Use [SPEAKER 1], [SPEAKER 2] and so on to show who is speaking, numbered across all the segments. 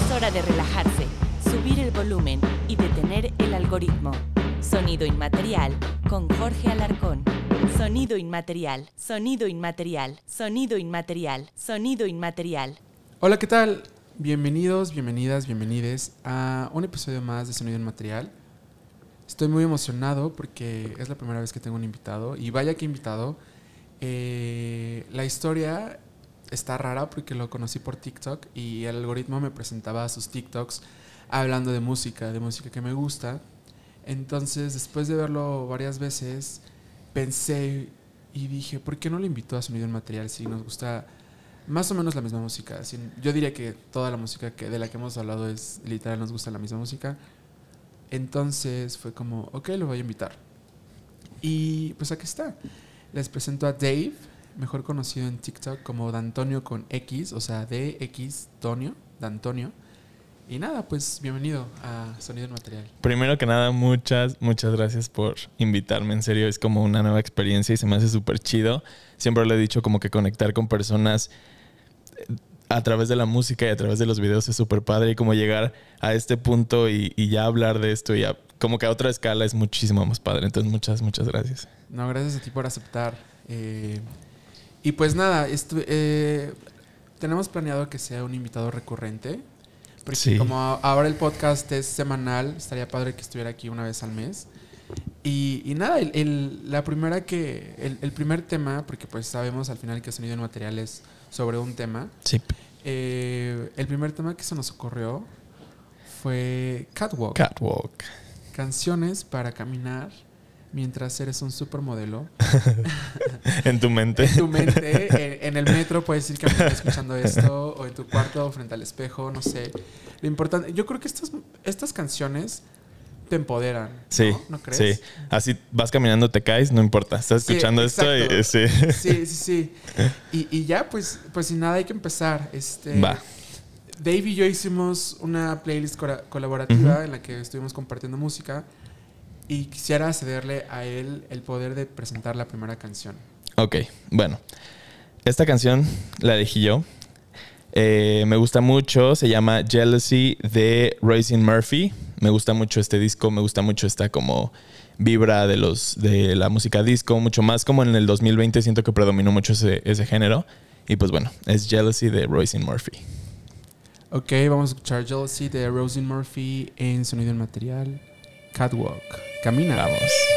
[SPEAKER 1] Es hora de relajarse, subir el volumen y detener el algoritmo. Sonido inmaterial con Jorge Alarcón. Sonido inmaterial, sonido inmaterial, sonido inmaterial, sonido inmaterial.
[SPEAKER 2] Hola, ¿qué tal? Bienvenidos, bienvenidas, bienvenides a un episodio más de Sonido Inmaterial. Estoy muy emocionado porque es la primera vez que tengo un invitado y vaya que invitado. Eh, la historia está rara porque lo conocí por TikTok y el algoritmo me presentaba sus TikToks hablando de música, de música que me gusta. Entonces, después de verlo varias veces, pensé y dije, ¿por qué no lo invito a Sonido en Material si nos gusta más o menos la misma música? yo diría que toda la música que, de la que hemos hablado es literal, nos gusta la misma música. Entonces fue como, ok, lo voy a invitar. Y pues aquí está. Les presento a Dave mejor conocido en TikTok como Dantonio con X, o sea, DX Tonio, Dantonio. Y nada, pues bienvenido a Sonido en Material.
[SPEAKER 3] Primero que nada, muchas, muchas gracias por invitarme. En serio, es como una nueva experiencia y se me hace súper chido. Siempre le he dicho como que conectar con personas eh, a través de la música y a través de los videos es súper padre y como llegar a este punto y, ya hablar de esto y como que a otra escala es muchísimo más padre. Entonces, muchas, muchas gracias.
[SPEAKER 2] No, gracias a ti por aceptar. Eh, y pues nada, eh, tenemos planeado que sea un invitado recurrente. Porque como ahora el podcast es semanal, estaría padre que estuviera aquí una vez al mes. Y, nada, el, la primera que, el, primer tema, porque pues sabemos al final que Sonido en Material es sobre un tema.
[SPEAKER 3] Sí.
[SPEAKER 2] Eh, el primer tema que se nos ocurrió fue Catwalk.
[SPEAKER 3] Catwalk.
[SPEAKER 2] Canciones para caminar mientras eres un supermodelo.
[SPEAKER 3] en tu mente.
[SPEAKER 2] En tu mente. En, el metro puedes ir caminando escuchando esto, o en tu cuarto, frente al espejo, no sé. Lo importante, yo creo que estas, estas canciones te empoderan.
[SPEAKER 3] Sí. ¿no? crees? Sí. Así vas caminando, te caes, no importa. Estás escuchando esto y
[SPEAKER 2] sí. Sí, sí, sí. Y, ya, pues, pues sin nada hay que empezar. Este,
[SPEAKER 3] Va.
[SPEAKER 2] Dave y yo hicimos una playlist colaborativa en la que estuvimos compartiendo música y quisiera cederle a él el poder de presentar la primera canción.
[SPEAKER 3] Ok, bueno. Esta canción la elegí yo. Eh, me gusta mucho, se llama Jealousy de Royce Murphy. Me gusta mucho este disco, me gusta mucho esta como vibra de los de la música disco, mucho más como en el 2020 siento que predominó mucho ese, ese género. Y pues bueno, es Jealousy de Royce Murphy.
[SPEAKER 2] Ok, vamos a escuchar Jealousy de Roisin Murphy en Sonido en Material. Catwalk. Camina.
[SPEAKER 3] Vamos.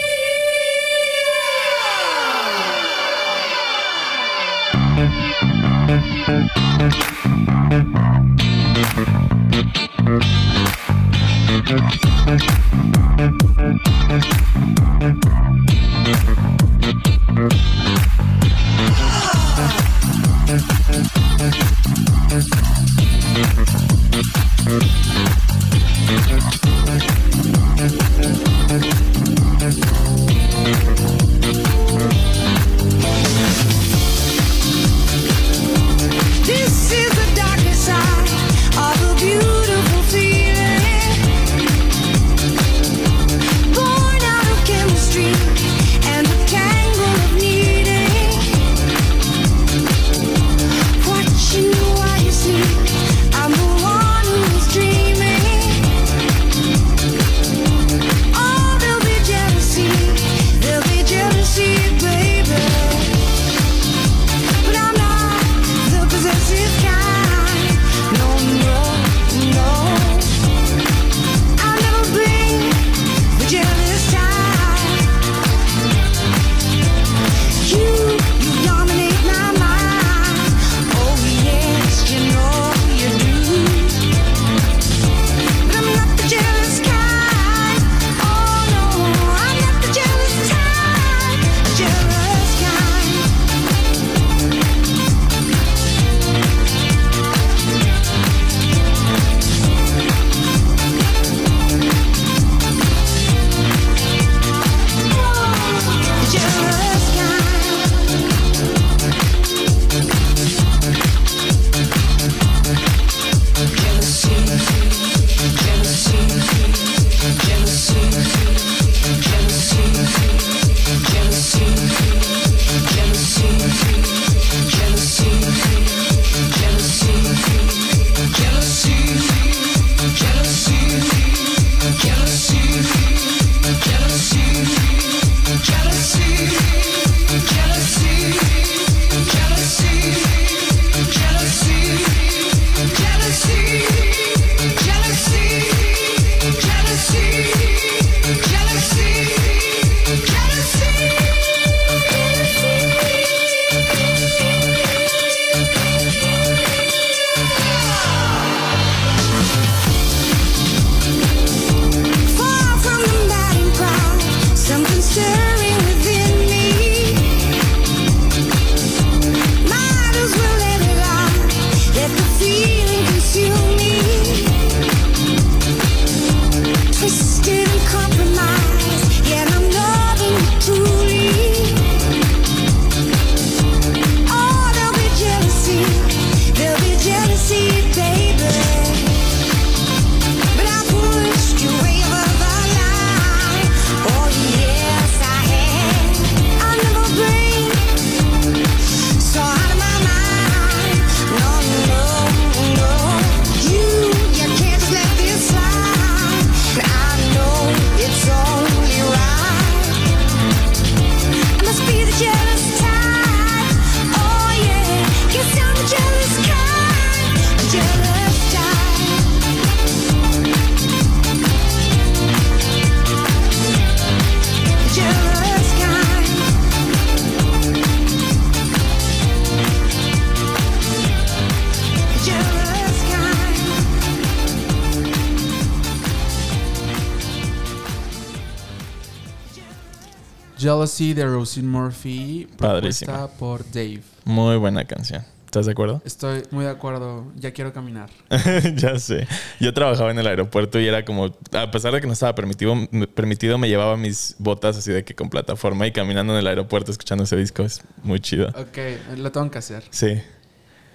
[SPEAKER 4] Jealousy de Rosin Murphy,
[SPEAKER 3] Padrísima.
[SPEAKER 4] propuesta por Dave.
[SPEAKER 3] Muy buena canción. ¿Estás de acuerdo?
[SPEAKER 4] Estoy muy de acuerdo. Ya quiero caminar.
[SPEAKER 3] ya sé. Yo trabajaba en el aeropuerto y era como, a pesar de que no estaba permitido, permitido, me llevaba mis botas así de que con plataforma y caminando en el aeropuerto escuchando ese disco es muy chido.
[SPEAKER 4] Ok, lo tengo que hacer.
[SPEAKER 3] Sí.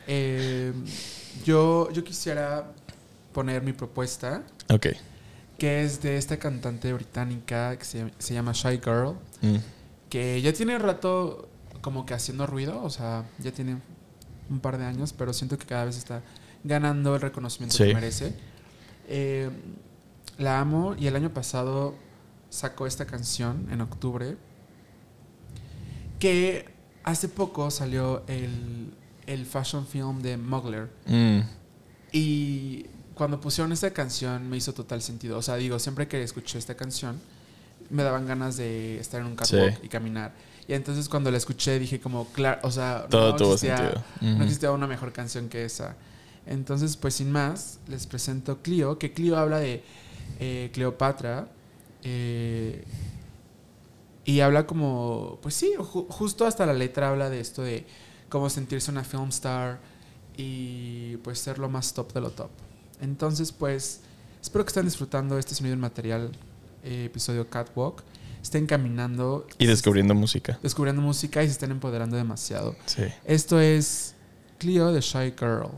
[SPEAKER 4] Eh, yo, yo quisiera poner mi propuesta,
[SPEAKER 3] Ok.
[SPEAKER 4] que es de esta cantante británica que se, se llama Shy Girl,
[SPEAKER 3] Mm.
[SPEAKER 4] que ya tiene rato como que haciendo ruido, o sea, ya tiene un par de años, pero siento que cada vez está ganando el reconocimiento
[SPEAKER 3] Sí.
[SPEAKER 4] que merece. Eh, la amo y el año pasado sacó esta canción en octubre, que hace poco salió el, el fashion film de Mugler.
[SPEAKER 3] Mm.
[SPEAKER 4] Y cuando pusieron esta canción me hizo total sentido. O sea, digo, siempre que escuché esta canción me daban ganas de estar en un catwalk
[SPEAKER 3] Sí.
[SPEAKER 4] y caminar. Y entonces cuando la escuché dije como, claro, o sea,
[SPEAKER 3] Todo
[SPEAKER 4] no
[SPEAKER 3] tuvo
[SPEAKER 4] existía-
[SPEAKER 3] sentido.
[SPEAKER 4] No existía una mejor canción que esa. Entonces, pues sin más, les presento Clio, que Clio habla de eh, Cleopatra. eh, y habla como, pues sí, ju- justo hasta la letra habla de esto de cómo sentirse una film star y pues ser lo más top de lo top. Entonces, pues, espero que estén disfrutando este sonido en material, eh, episodio Catwalk. Estén caminando.
[SPEAKER 3] Y descubriendo música.
[SPEAKER 4] Descubriendo música y se estén empoderando demasiado.
[SPEAKER 3] Sí.
[SPEAKER 4] Esto es Clio de Shy Girl.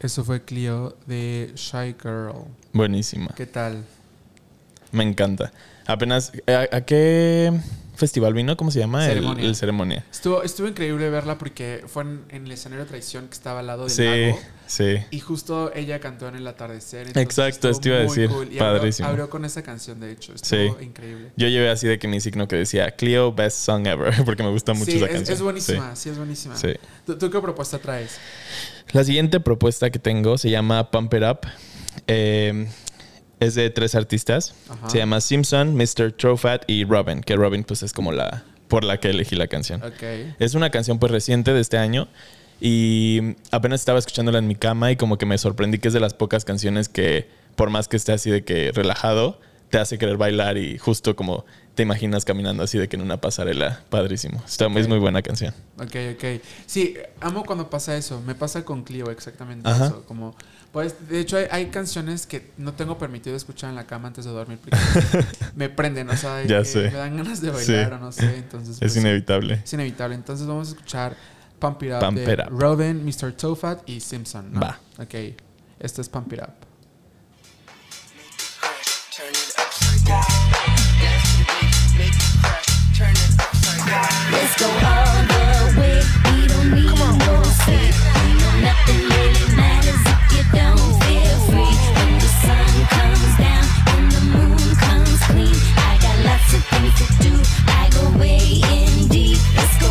[SPEAKER 4] Eso fue Clio de Shy Girl.
[SPEAKER 3] Buenísima.
[SPEAKER 4] ¿Qué tal?
[SPEAKER 3] Me encanta. Apenas, ¿a, a qué festival vino? ¿Cómo se llama? El-
[SPEAKER 2] Ceremonia.
[SPEAKER 3] El, ceremonia.
[SPEAKER 2] Estuvo, estuvo increíble verla porque fue en, en el escenario de traición que estaba al lado del
[SPEAKER 3] Sí,
[SPEAKER 2] lago.
[SPEAKER 3] sí.
[SPEAKER 2] Y justo ella cantó en el atardecer.
[SPEAKER 3] Exacto, esto iba a decir.
[SPEAKER 2] cool. Y abrió-
[SPEAKER 3] Padrísimo.
[SPEAKER 2] Abrió, con esa canción, de hecho. Estuvo
[SPEAKER 3] Sí.
[SPEAKER 2] increíble.
[SPEAKER 3] Yo llevé así de que mi signo que decía Clio Best Song Ever, porque me gusta mucho
[SPEAKER 2] sí,
[SPEAKER 3] esa
[SPEAKER 2] es,
[SPEAKER 3] canción.
[SPEAKER 2] es buenísima, sí, es buenísima.
[SPEAKER 3] Sí.
[SPEAKER 2] ¿Tú, tú qué propuesta traes?
[SPEAKER 3] La siguiente propuesta que tengo se llama Pump It Up. Eh, es de tres artistas.
[SPEAKER 2] Ajá.
[SPEAKER 3] Se llama Simpson, Mr. Trofat y Robin, que Robin pues es como la por la que elegí la canción. Es una canción pues reciente de este año y apenas estaba escuchándola en mi cama y como que me sorprendí que es de las pocas canciones que por más que esté así de que relajado, te hace querer bailar y justo como te imaginas caminando así de que en una pasarela. Padrísimo. Está, Es muy buena canción.
[SPEAKER 2] Ok, ok. Sí, amo cuando pasa eso. Me pasa con Clio exactamente
[SPEAKER 3] Ajá.
[SPEAKER 2] eso. Como, pues, de hecho, hay, hay canciones que no tengo permitido escuchar en la cama antes de dormir porque me prenden, o sea, de
[SPEAKER 3] Ya
[SPEAKER 2] que
[SPEAKER 3] sé.
[SPEAKER 2] me dan ganas de bailar
[SPEAKER 3] Sí.
[SPEAKER 2] o no sé. Entonces,
[SPEAKER 3] Es
[SPEAKER 2] pues,
[SPEAKER 3] inevitable.
[SPEAKER 2] es inevitable. Entonces, vamos a escuchar Pump It Up
[SPEAKER 3] Pump
[SPEAKER 2] de
[SPEAKER 3] It Up.
[SPEAKER 2] Robin, Mr. Tofat y Simpson. ¿no?
[SPEAKER 3] Va.
[SPEAKER 2] Ok. Esto es Pump It Up.
[SPEAKER 5] Let's go all the I need no sleep. Nothing really matters if you don't feel free. When the sun comes down, when the moon comes clean, I got lots of things to do. I go way in deep. Let's go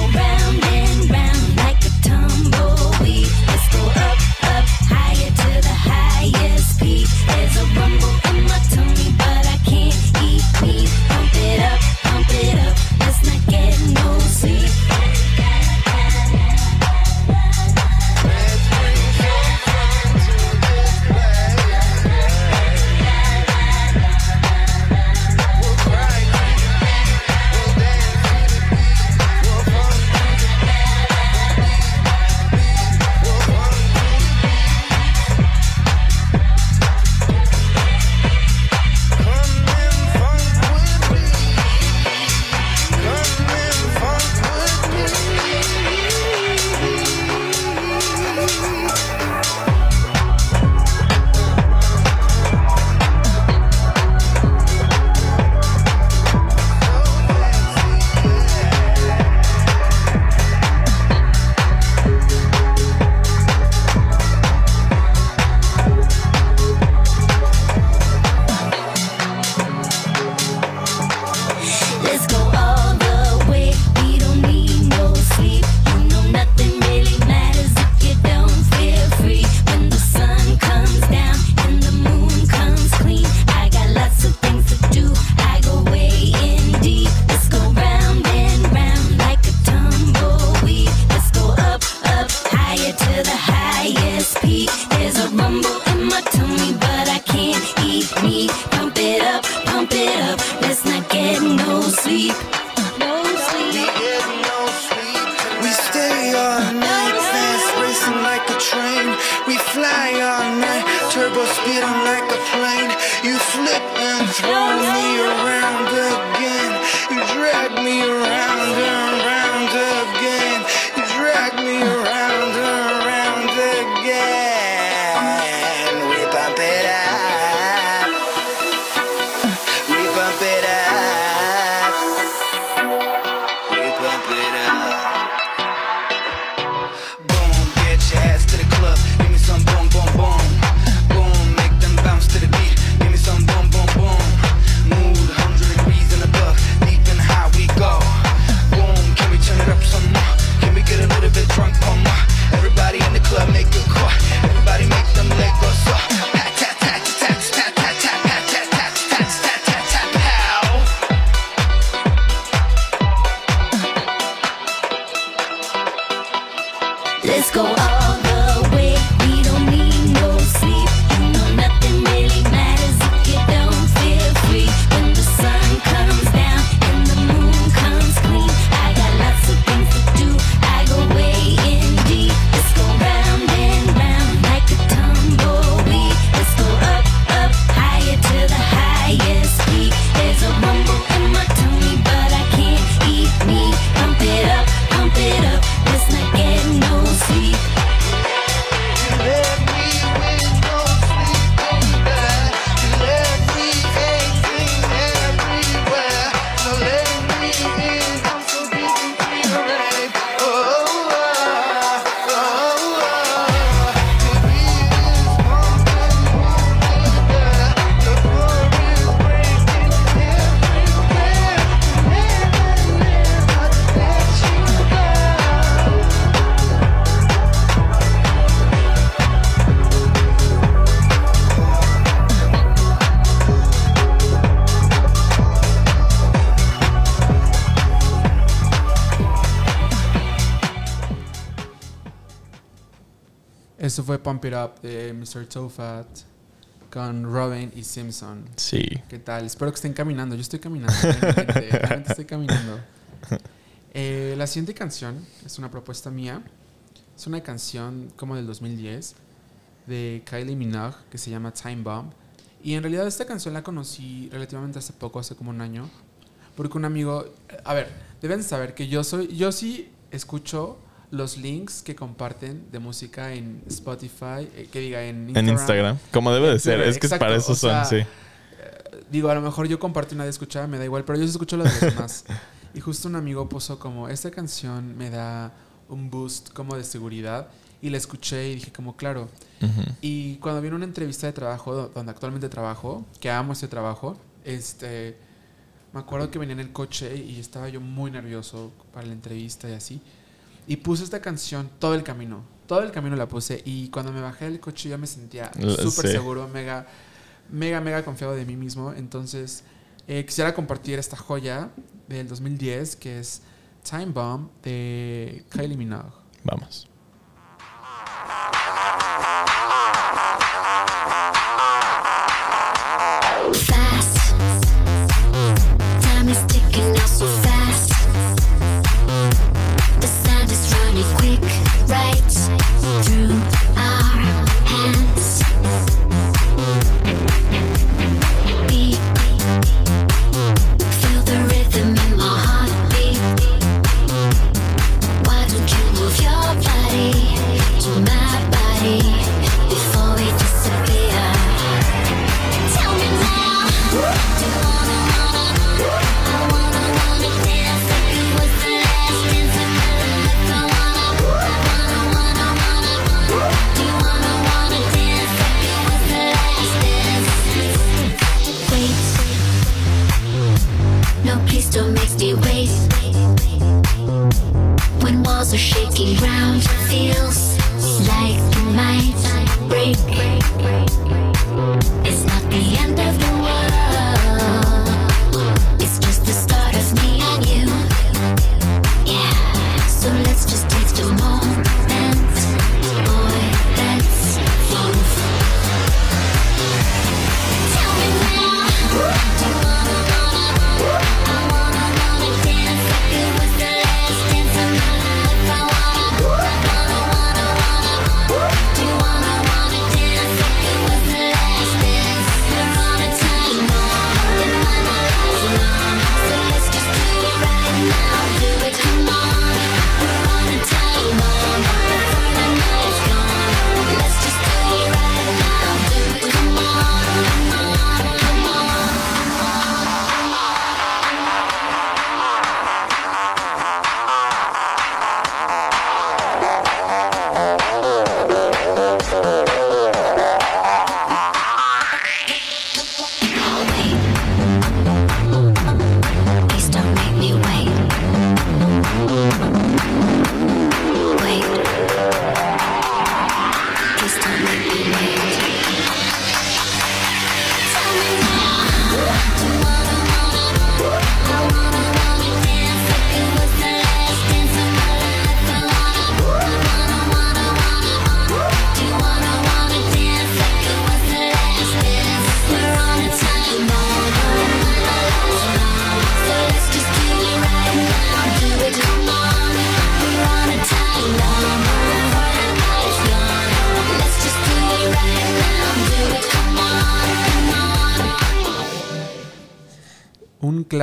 [SPEAKER 2] fue Pump It Up de Mr. Tofat con Robin y Simpson.
[SPEAKER 3] Sí.
[SPEAKER 2] ¿Qué tal? Espero que estén caminando. Yo estoy caminando. realmente, realmente estoy caminando. Eh, la siguiente canción es una propuesta mía. Es una canción como del 2010 de Kylie Minogue que se llama Time Bomb. Y en realidad esta canción la conocí relativamente hace poco, hace como un año. Porque un amigo... A ver, deben saber que yo soy... Yo sí escucho los links que comparten de música en Spotify, eh, que diga en Instagram.
[SPEAKER 3] En Instagram. Como debe de ser. Es que
[SPEAKER 2] Exacto,
[SPEAKER 3] para eso
[SPEAKER 2] o
[SPEAKER 3] son, sí.
[SPEAKER 2] Digo, a lo mejor yo comparto una de escuchada, me da igual, pero yo escucho las demás. y justo un amigo puso como, esta canción me da un boost como de seguridad. Y la escuché y dije como, claro. Y cuando vino una entrevista de trabajo, do- donde actualmente trabajo, que amo este trabajo, este, me acuerdo que venía en el coche y estaba yo muy nervioso para la entrevista y así. Y puse esta canción todo el camino. Todo el camino la puse. Y cuando me bajé del coche ya me sentía súper
[SPEAKER 3] sí.
[SPEAKER 2] seguro, mega, mega, mega confiado de mí mismo. Entonces, eh, quisiera compartir esta joya del 2010 que es Time Bomb de Kylie Minogue.
[SPEAKER 3] Vamos.
[SPEAKER 6] fast. Time is ticking now so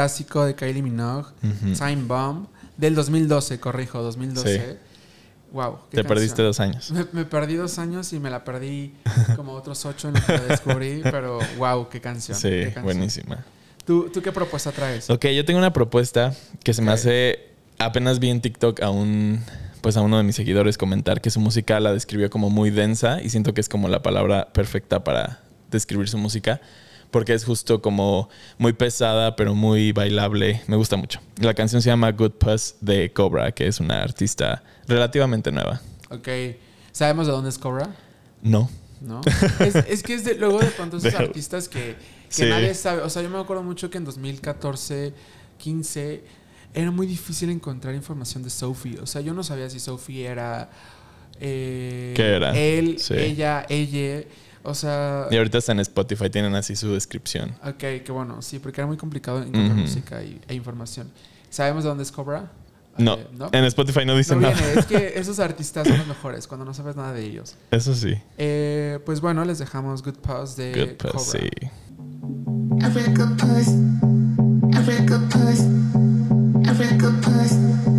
[SPEAKER 2] clásico de Kylie Minogue, Time Bomb, del 2012, corrijo, 2012. Wow. qué
[SPEAKER 3] Te perdiste
[SPEAKER 2] canción.
[SPEAKER 3] dos años.
[SPEAKER 2] Me, me perdí dos años y me la perdí como otros ocho en lo que la descubrí, pero wow, qué canción.
[SPEAKER 3] Sí,
[SPEAKER 2] qué canción.
[SPEAKER 3] buenísima.
[SPEAKER 2] ¿Tú, ¿Tú qué propuesta traes?
[SPEAKER 3] Ok, yo tengo una propuesta que se me
[SPEAKER 2] Ok.
[SPEAKER 3] hace. Apenas vi en TikTok a un. Pues a uno de mis seguidores comentar que su música la describió como muy densa y siento que es como la palabra perfecta para describir su música porque es justo como muy pesada pero muy bailable. Me gusta mucho. La canción se llama Good Puss de Cobra, que es una artista relativamente nueva.
[SPEAKER 2] Ok. ¿Sabemos de dónde es Cobra?
[SPEAKER 3] No.
[SPEAKER 2] ¿No? es, es que es de, luego de pronto esos artistas que, que
[SPEAKER 3] Sí.
[SPEAKER 2] nadie sabe. O sea, yo me acuerdo mucho que en 2014, 15, era muy difícil encontrar información de Sophie. O sea, yo no sabía si Sophie era eh,
[SPEAKER 3] ¿Qué era?
[SPEAKER 2] Él,
[SPEAKER 3] Sí.
[SPEAKER 2] ella, ella. O sea.
[SPEAKER 3] Y ahorita está en Spotify, tienen así su descripción.
[SPEAKER 2] Ok, qué bueno. Sí, porque era muy complicado encontrar
[SPEAKER 3] Ujú.
[SPEAKER 2] música y, e información. ¿Sabemos de dónde es Cobra?
[SPEAKER 3] No,
[SPEAKER 2] Eh, ¿no?
[SPEAKER 3] en Spotify no dice
[SPEAKER 2] No
[SPEAKER 3] nada.
[SPEAKER 2] viene. Es que esos artistas son los mejores cuando no sabes nada de ellos.
[SPEAKER 3] Eso sí.
[SPEAKER 2] Eh, pues bueno, les dejamos Good Pause de
[SPEAKER 3] Good
[SPEAKER 2] Cobra.
[SPEAKER 7] A real good puss. A real good puss. A real good puss.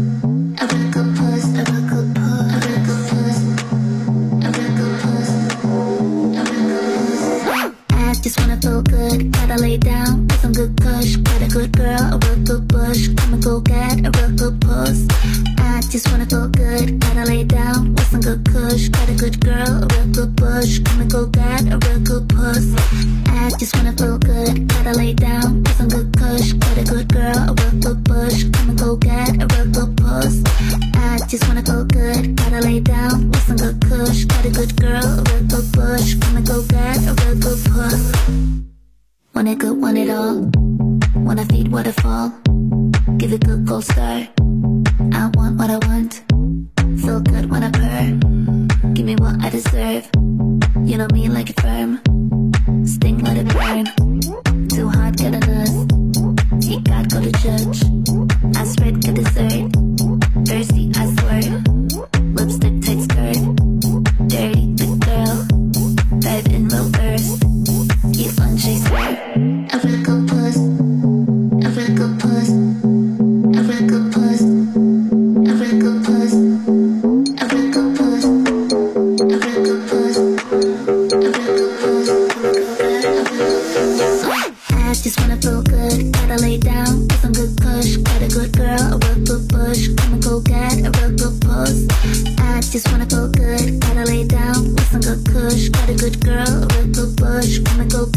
[SPEAKER 7] Lay down with some good push. Got a good girl, a real good bush. Come and go get a real good puss. I just wanna feel good. Gotta lay down with some good push. Got a good girl, a real good bush. Come and go get a real good puss. I just wanna feel good. Gotta lay down with some good push. Got a good girl, a real good bush. Come and go get a real good puss. I just wanna feel good. Gotta lay down with some good push. Got a good girl, a real good bush. Come and go get Want it good, want it all. Wanna feed waterfall. Give it good gold star. I want what I want. Feel good when I purr. Give me what I deserve. You know me like a firm. Sting, let it burn. Too hot, get a nurse. See God, go to church. I spread, get dessert. Thirsty, I swear. you wanna go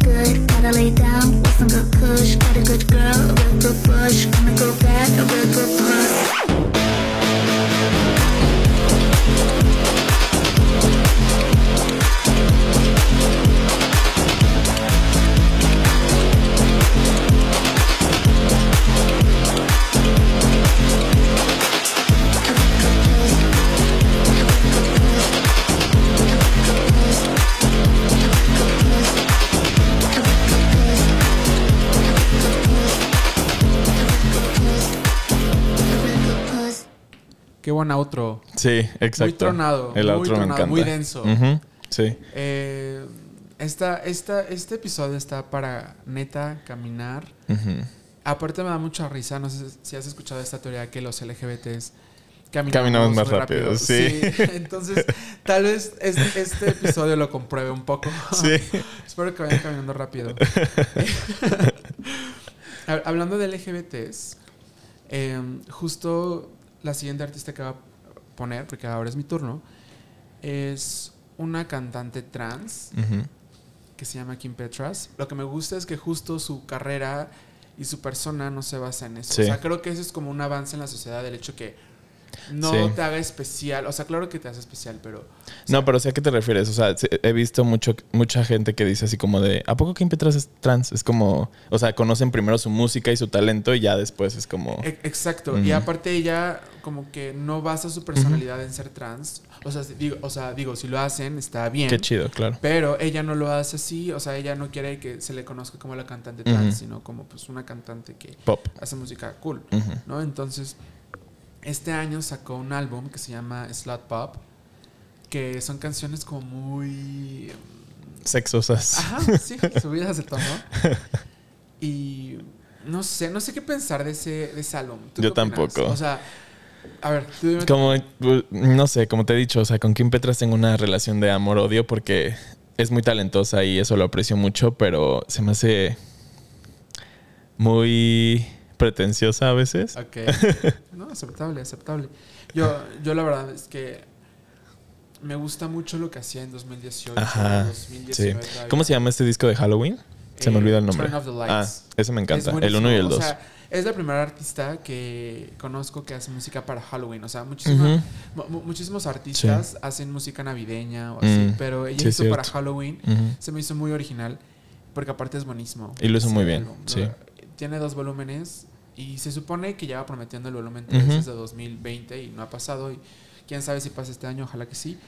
[SPEAKER 7] good. Gotta lay down with some good push. Got a good girl, a real good. Come and go get a real good puss.
[SPEAKER 2] Buen outro.
[SPEAKER 3] Sí, exacto.
[SPEAKER 2] Muy tronado,
[SPEAKER 3] El
[SPEAKER 2] muy
[SPEAKER 3] outro me
[SPEAKER 2] tronado,
[SPEAKER 3] encanta.
[SPEAKER 2] muy denso.
[SPEAKER 3] Sí.
[SPEAKER 2] Eh, esta, esta, este episodio está para neta caminar. Aparte me da mucha risa, no sé si has escuchado esta teoría que los LGBTs caminamos,
[SPEAKER 3] Caminamos más rápido, sí.
[SPEAKER 2] Entonces, tal vez es- este episodio lo compruebe un poco.
[SPEAKER 3] Sí.
[SPEAKER 2] Espero que vayan caminando rápido. Hab- Hablando de LGBTs, eh, justo la siguiente artista que va a poner, porque ahora es mi turno, es una cantante trans que se llama Kim Petras. Lo que me gusta es que justo su carrera y su persona no se basa en eso.
[SPEAKER 3] Sí.
[SPEAKER 2] O sea, creo que eso es como un avance en la sociedad, el hecho que no
[SPEAKER 3] Sí.
[SPEAKER 2] te haga especial. O sea, claro que te hace especial, pero
[SPEAKER 3] No, pero sé a qué te refieres. O sea, se- he visto mucho, mucha gente que dice así como de, ¿a poco Kim Petras es trans? Es como, o sea, conocen primero su música y su talento y ya después es como...
[SPEAKER 2] E- Exacto. Y aparte ella como que no basa su personalidad en ser trans. O sea, digo, o sea, digo, si lo hacen está bien.
[SPEAKER 3] Qué chido, claro.
[SPEAKER 2] Pero ella no lo hace así, o sea, ella no quiere que se le conozca como la cantante trans, sino como pues una cantante que
[SPEAKER 3] Pop.
[SPEAKER 2] hace música cool. ¿no? Entonces, este año sacó un álbum que se llama Slut Pop, que son canciones como muy...
[SPEAKER 3] Sexosas.
[SPEAKER 2] Ajá, sí, subidas de tono. Y no sé, no sé qué pensar de ese, de ese álbum. ¿Tú
[SPEAKER 3] Yo tampoco.
[SPEAKER 2] O sea, a ver, tú dime-
[SPEAKER 3] Como, uh, no sé, como te he dicho, o sea, con Kim Petras tengo una relación de amor-odio porque es muy talentosa y eso lo aprecio mucho, pero se me hace muy pretenciosa a veces.
[SPEAKER 2] Ok. No, aceptable, aceptable. Yo, yo la verdad es que me gusta mucho lo que hacía en 2018.
[SPEAKER 3] Ajá.
[SPEAKER 2] 2019
[SPEAKER 3] Sí. ¿Cómo se llama este disco de Halloween? Se me
[SPEAKER 2] Eh,
[SPEAKER 3] olvida el nombre.
[SPEAKER 2] Turn Off the
[SPEAKER 3] Ah,
[SPEAKER 2] Lights.
[SPEAKER 3] ese me encanta.
[SPEAKER 2] Es
[SPEAKER 3] El 1 y el
[SPEAKER 2] buenísimo.
[SPEAKER 3] 2.
[SPEAKER 2] O sea, es la primera artista que conozco que hace música para Halloween. O sea, muchísima- mu- mu- muchísimos artistas hacen música navideña o así,
[SPEAKER 3] Mm,
[SPEAKER 2] pero ella
[SPEAKER 3] sí,
[SPEAKER 2] hizo para
[SPEAKER 3] cierto.
[SPEAKER 2] Halloween. Se me hizo muy original porque aparte es buenísimo.
[SPEAKER 3] Y lo hizo muy bien,
[SPEAKER 2] álbum.
[SPEAKER 3] sí.
[SPEAKER 2] Tiene dos volúmenes y se supone que ya va prometiendo el volumen 3
[SPEAKER 3] Ujú.
[SPEAKER 2] desde 2020 y no ha pasado y quién sabe si pasa este año, ojalá que sí.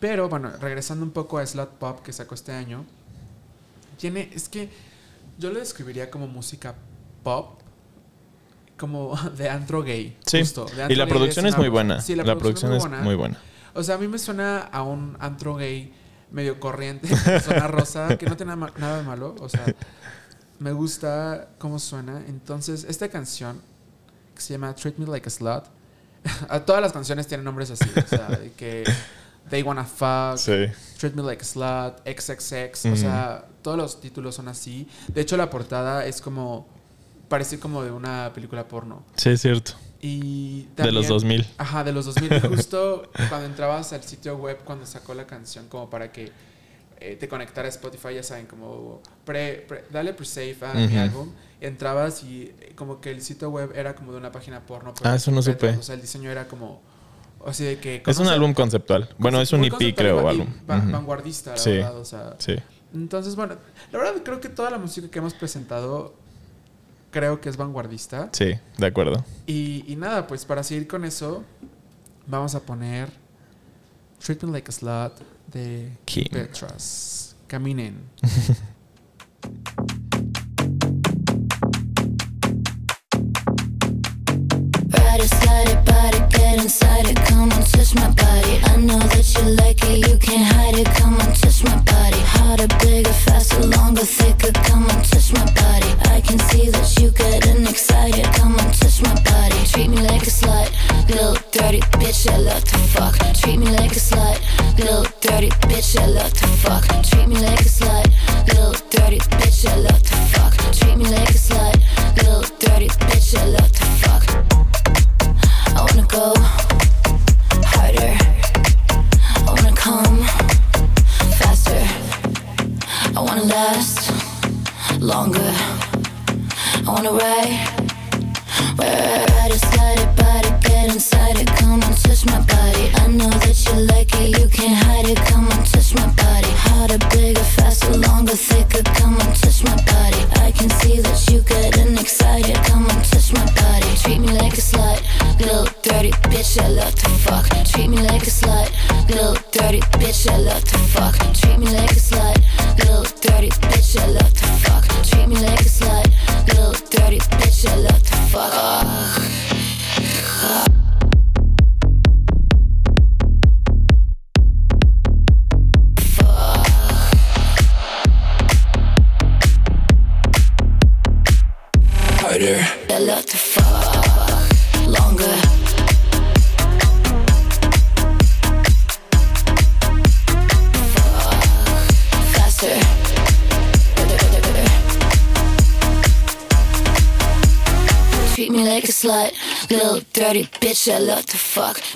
[SPEAKER 2] Pero bueno, regresando un poco a Slut Pop que sacó este año, tiene, es que yo lo describiría como música pop, como de antro gay.
[SPEAKER 3] Sí.
[SPEAKER 2] justo, de
[SPEAKER 3] Y
[SPEAKER 2] antro
[SPEAKER 3] la
[SPEAKER 2] gay
[SPEAKER 3] producción es
[SPEAKER 2] una-
[SPEAKER 3] muy buena.
[SPEAKER 2] Sí,
[SPEAKER 3] la, producción es muy buena.
[SPEAKER 2] o sea, a mí me suena a un antro gay medio corriente, zona rosa, que no tiene nada de malo. O sea, me gusta cómo suena. Entonces, esta canción, que se llama Treat Me Like a Slut, todas las canciones tienen nombres así. O sea, que They Wanna Fuck,
[SPEAKER 3] Sí.
[SPEAKER 2] Treat Me Like a Slut, XXX. O sea, todos los títulos son así. De hecho, la portada es como. Parece como de una película porno.
[SPEAKER 3] Sí, es cierto.
[SPEAKER 2] Y
[SPEAKER 3] de los
[SPEAKER 2] también-
[SPEAKER 3] 2000.
[SPEAKER 2] Ajá, de los 2000. Y Justo cuando entrabas al sitio web, cuando sacó la canción, como para que eh, te conectara a Spotify, ya saben, como pre, pre- dale pre-save a mi álbum. Entrabas y eh, como que el sitio web era como de una página porno. pero
[SPEAKER 3] Ah, eso no supe.
[SPEAKER 2] O sea, el diseño era como. Así de que.
[SPEAKER 3] Es un álbum conceptual. Bueno, es un
[SPEAKER 2] muy
[SPEAKER 3] EP, creo, álbum.
[SPEAKER 2] va-. Vanguardista, la
[SPEAKER 3] Sí.
[SPEAKER 2] verdad. O sea,
[SPEAKER 3] Sí.
[SPEAKER 2] entonces, bueno, la verdad creo que toda la música que hemos presentado creo que es vanguardista.
[SPEAKER 3] Sí, de acuerdo.
[SPEAKER 2] Y, y nada, pues para seguir con eso, vamos a poner Treatment Like a Slut de
[SPEAKER 3] Kim.
[SPEAKER 2] Petras. Caminen.
[SPEAKER 6] Ride it, slide it, body, get inside it. Come on, touch my body. I know that you like it, you can't hide it. Come on, touch my body. Harder, bigger, faster, longer, thicker. Come on, touch my body. I can see that you getting excited. Come on, touch my body. Treat me like a slut, little dirty bitch. I love to fuck. Treat me like a slut, little dirty bitch. I love to fuck. Treat me like a slut, little dirty bitch. I love to fuck. Treat me like a slut, little dirty bitch. I love to fuck. I wanna go harder. I wanna come faster. I wanna last longer. I wanna ride, ride it, slide it, body, get inside it. Come on, touch my body.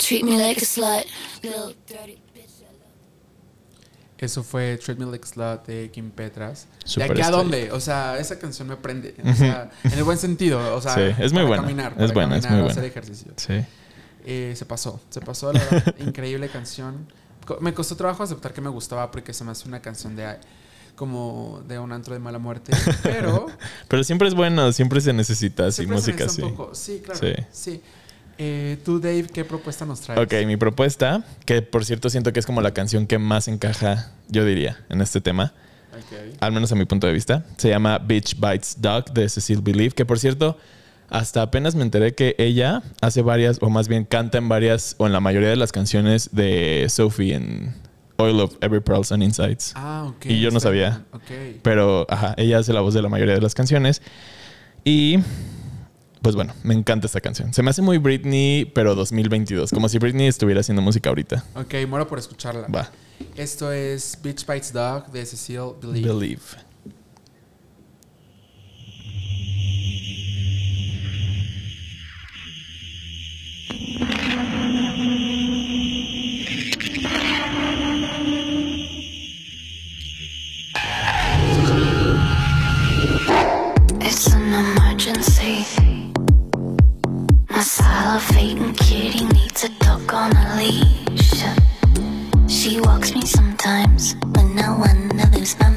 [SPEAKER 6] Treat me like a slut,
[SPEAKER 2] Eso fue Treat Me Like a Slut de Kim Petras. ¿De aquí a dónde? O sea, esa canción me prende. O sea, en el buen sentido. O sea,
[SPEAKER 3] Sí, es muy
[SPEAKER 2] para
[SPEAKER 3] buena.
[SPEAKER 2] Caminar,
[SPEAKER 3] Es buena, es
[SPEAKER 2] caminar,
[SPEAKER 3] muy
[SPEAKER 2] hacer
[SPEAKER 3] buena.
[SPEAKER 2] ejercicio.
[SPEAKER 3] Sí.
[SPEAKER 2] eh, se pasó. Se pasó, la verdad, increíble canción. Me costó trabajo aceptar que me gustaba porque se me hace una canción de como de un antro de mala muerte. Pero
[SPEAKER 3] Pero siempre es bueno, siempre se necesita así
[SPEAKER 2] siempre
[SPEAKER 3] música así.
[SPEAKER 2] Sí, claro.
[SPEAKER 3] Sí.
[SPEAKER 2] Sí. Eh, Tú, Dave, ¿qué propuesta nos traes?
[SPEAKER 3] Ok, mi propuesta, que por cierto siento que es como la canción que más encaja, yo diría, en este tema,
[SPEAKER 2] Ok.
[SPEAKER 3] al menos a mi punto de vista, se llama Bitch Bites Dog de Cecile Believe, que por cierto, hasta apenas me enteré que ella hace varias, o más bien canta en varias, o en la mayoría de las canciones de Sophie en Oil of Every Pearls and Insights.
[SPEAKER 2] Ah, ok.
[SPEAKER 3] Y yo no sabía.
[SPEAKER 2] bien. Ok.
[SPEAKER 3] Pero, ajá, ella hace la voz de la mayoría de las canciones. Y, pues bueno, me encanta esta canción. Se me hace muy Britney, pero 2022. Como si Britney estuviera haciendo música ahorita.
[SPEAKER 2] Ok, muero por escucharla.
[SPEAKER 3] Va.
[SPEAKER 2] Esto es Bitch Bites Dog de Cecile Believe.
[SPEAKER 3] Believe.
[SPEAKER 6] My salivating kitty needs a dog on a leash. She walks me sometimes when I wanna lose my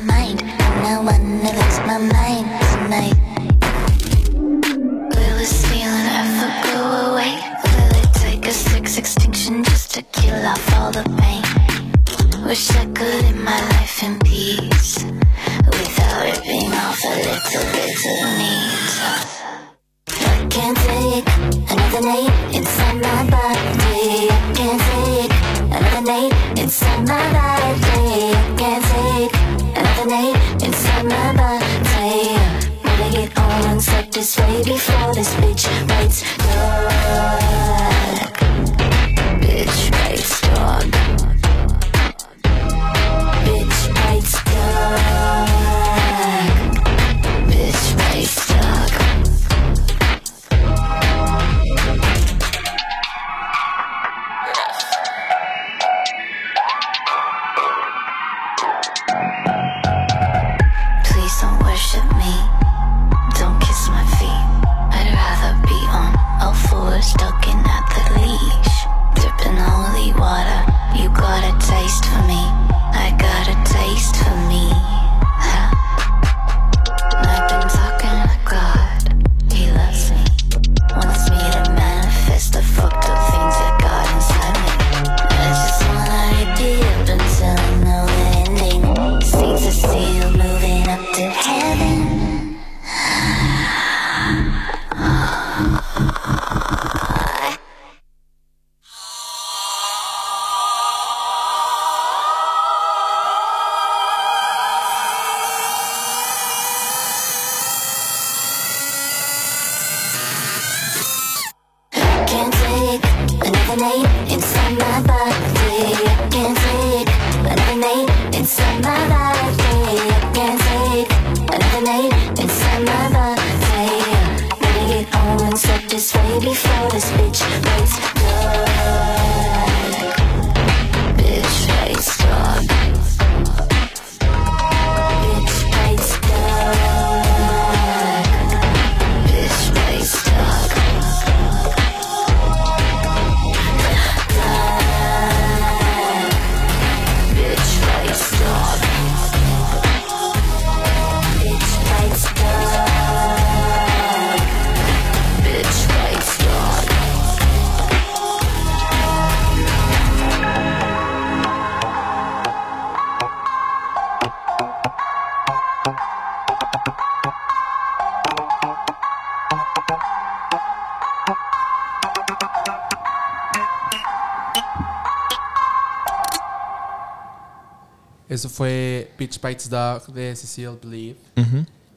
[SPEAKER 2] Eso fue Bitch Bites Dog de Cecile Believe.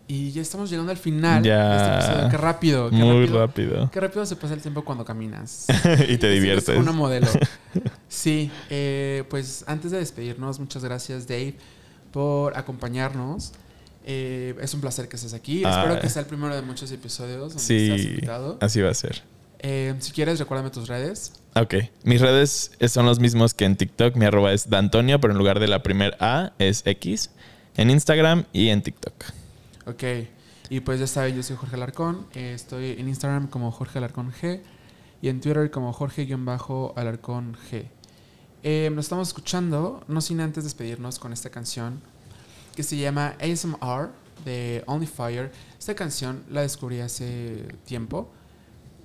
[SPEAKER 2] Y ya estamos llegando al final
[SPEAKER 3] Ya.
[SPEAKER 2] de este episodio. Qué rápido, qué
[SPEAKER 3] Muy
[SPEAKER 2] rápido.
[SPEAKER 3] rápido.
[SPEAKER 2] Qué rápido se pasa el tiempo cuando caminas.
[SPEAKER 3] y te
[SPEAKER 2] Eres
[SPEAKER 3] diviertes.
[SPEAKER 2] Una modelo. Sí, eh, pues antes de despedirnos, muchas gracias Dave por acompañarnos. Eh, es un placer que estés aquí.
[SPEAKER 3] Ah.
[SPEAKER 2] Espero que sea el primero de muchos episodios donde estás
[SPEAKER 3] Sí,
[SPEAKER 2] invitado.
[SPEAKER 3] así va a ser.
[SPEAKER 2] Eh, si quieres, recuérdame tus redes.
[SPEAKER 3] Ok. Mis redes son los mismos que en TikTok. Mi arroba es Dantonio, pero en lugar de la primer A es X. En Instagram y en TikTok.
[SPEAKER 2] Ok. Y pues ya saben, yo soy Jorge Alarcón. eh, estoy en Instagram como Jorge Alarcón G. y en Twitter como Jorge-Alarcón G. Eh, nos estamos escuchando, no sin antes despedirnos con esta canción que se llama ASMR de Only Fire. Esta canción la descubrí hace tiempo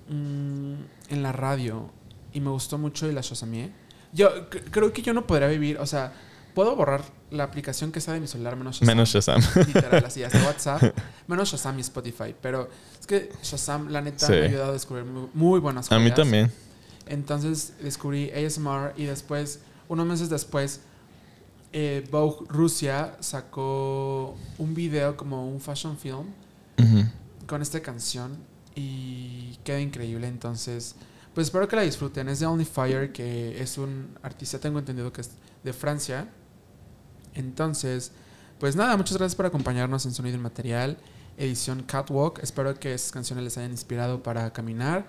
[SPEAKER 2] mm, en la radio y me gustó mucho y la shazameé. Yo creo que yo no podría vivir, o sea, puedo borrar la aplicación que está de mi celular menos Shazam.
[SPEAKER 3] Menos Shazam.
[SPEAKER 2] Literal, así, hasta WhatsApp. Menos Shazam y Spotify. Pero es que Shazam, la neta,
[SPEAKER 3] Sí.
[SPEAKER 2] me ha ayudado a descubrir muy, muy buenas
[SPEAKER 3] A mí también.
[SPEAKER 2] Entonces descubrí ASMR y después, unos meses después, eh, Vogue Rusia sacó un video como un fashion film con esta canción y queda increíble. Entonces, pues espero que la disfruten. Es de Only Fire, que es un artista, tengo entendido que es de Francia. Entonces, pues nada, muchas gracias por acompañarnos en Sonido Inmaterial, edición Catwalk. Espero que esas canciones les hayan inspirado para caminar,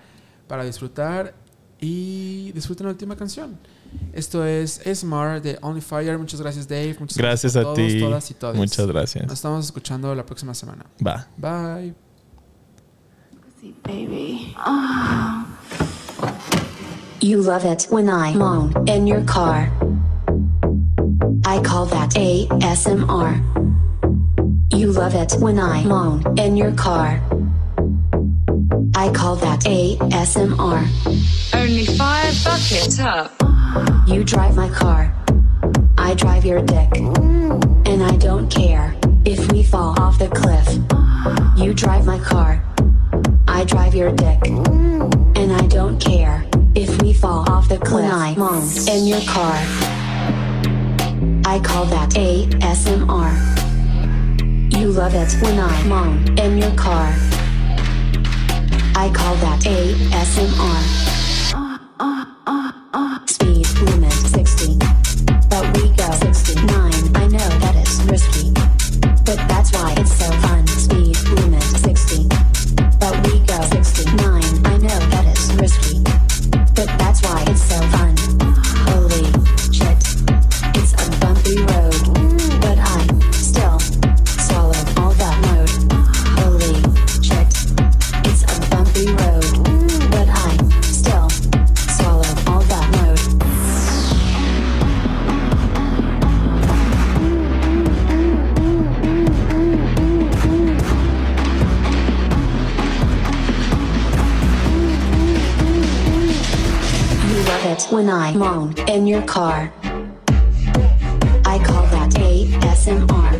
[SPEAKER 2] para disfrutar y disfruten la última canción. Esto es Smart de Only Fire. Muchas gracias, Dave. Muchas
[SPEAKER 3] Gracias a
[SPEAKER 2] todos,
[SPEAKER 3] ti.
[SPEAKER 2] todas y todes.
[SPEAKER 3] Muchas
[SPEAKER 2] Nos
[SPEAKER 3] gracias.
[SPEAKER 2] estamos escuchando la próxima semana.
[SPEAKER 3] Va.
[SPEAKER 2] Bye.
[SPEAKER 8] Baby. Ah. You love it when I moan in your car. I call that ASMR. You love it when I moan in your car. I call that ASMR.
[SPEAKER 9] Only five buckets up.
[SPEAKER 8] You drive my car. I drive your dick. And I don't care if we fall off the cliff. You drive my car. I drive your dick. And I don't care if we fall off the cliff. When I moan in your car. I call that ASMR. You love it when I moan in your car. I call that ASMR. You love it when I moan in your car. I call that ASMR.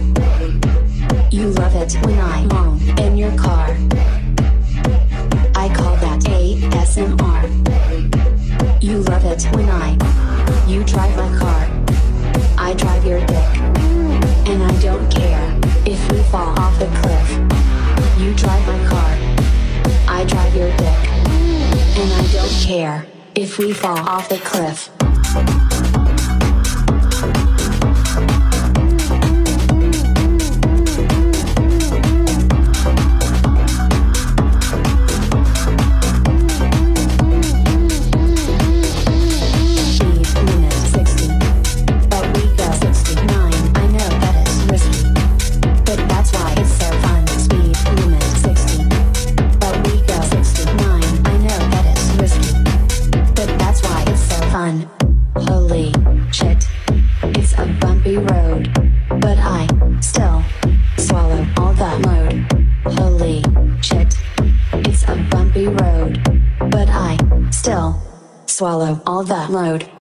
[SPEAKER 8] You love it when I moan in your car. I call that ASMR. You love it when I. You drive my car. I drive your dick. And I don't care if we fall off a cliff. You drive my car. I drive your dick. And I don't care if we fall off the cliff. Swallow all that load.